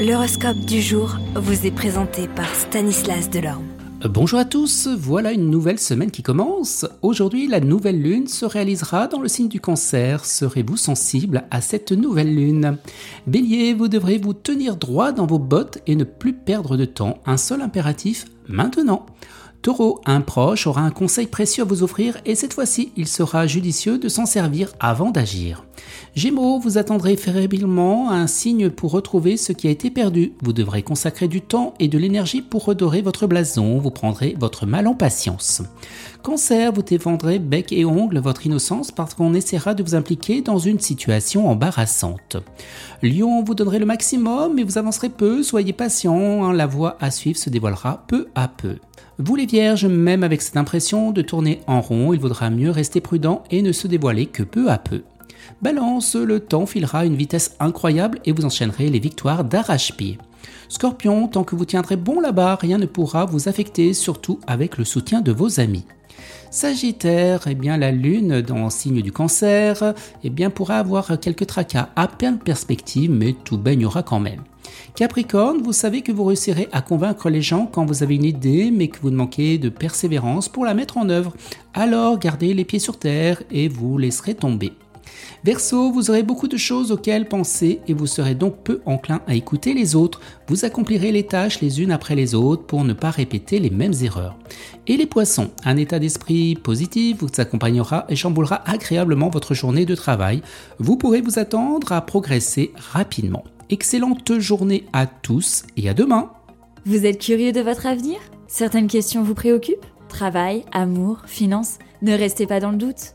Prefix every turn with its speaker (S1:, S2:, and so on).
S1: L'horoscope du jour vous est présenté par Stanislas Delorme.
S2: Bonjour à tous, voilà une nouvelle semaine qui commence. Aujourd'hui, la nouvelle lune se réalisera dans le signe du cancer. Serez-vous sensible à cette nouvelle lune? Bélier, vous devrez vous tenir droit dans vos bottes et ne plus perdre de temps. Un seul impératif, maintenant. Taureau, un proche aura un conseil précieux à vous offrir et cette fois-ci, il sera judicieux de s'en servir avant d'agir. Gémeaux, vous attendrez fébrilement un signe pour retrouver ce qui a été perdu. Vous devrez consacrer du temps et de l'énergie pour redorer votre blason. Vous prendrez votre mal en patience. Cancer, vous défendrez bec et ongle votre innocence parce qu'on essaiera de vous impliquer dans une situation embarrassante. Lion, vous donnerez le maximum mais vous avancerez peu. Soyez patient. Hein. La voie à suivre se dévoilera peu à peu. Vous les vierges, même avec cette impression de tourner en rond, il vaudra mieux rester prudent et ne se dévoiler que peu à peu. Balance, le temps filera une vitesse incroyable et vous enchaînerez les victoires d'arrache-pied. Scorpion, tant que vous tiendrez bon là-bas, rien ne pourra vous affecter, surtout avec le soutien de vos amis. Sagittaire, eh bien la lune dans signe du cancer, eh bien pourra avoir quelques tracas à peine perspective, mais tout baignera quand même. Capricorne, vous savez que vous réussirez à convaincre les gens quand vous avez une idée, mais que vous manquez de persévérance pour la mettre en œuvre. Alors gardez les pieds sur terre et vous laisserez tomber. Verseau, vous aurez beaucoup de choses auxquelles penser et vous serez donc peu enclin à écouter les autres. Vous accomplirez les tâches les unes après les autres pour ne pas répéter les mêmes erreurs. Et les poissons, un état d'esprit positif vous accompagnera et chamboulera agréablement votre journée de travail. Vous pourrez vous attendre à progresser rapidement. Excellente journée à tous et à demain.
S3: Vous êtes curieux de votre avenir? Certaines questions vous préoccupent? Travail, amour, finances? Ne restez pas dans le doute.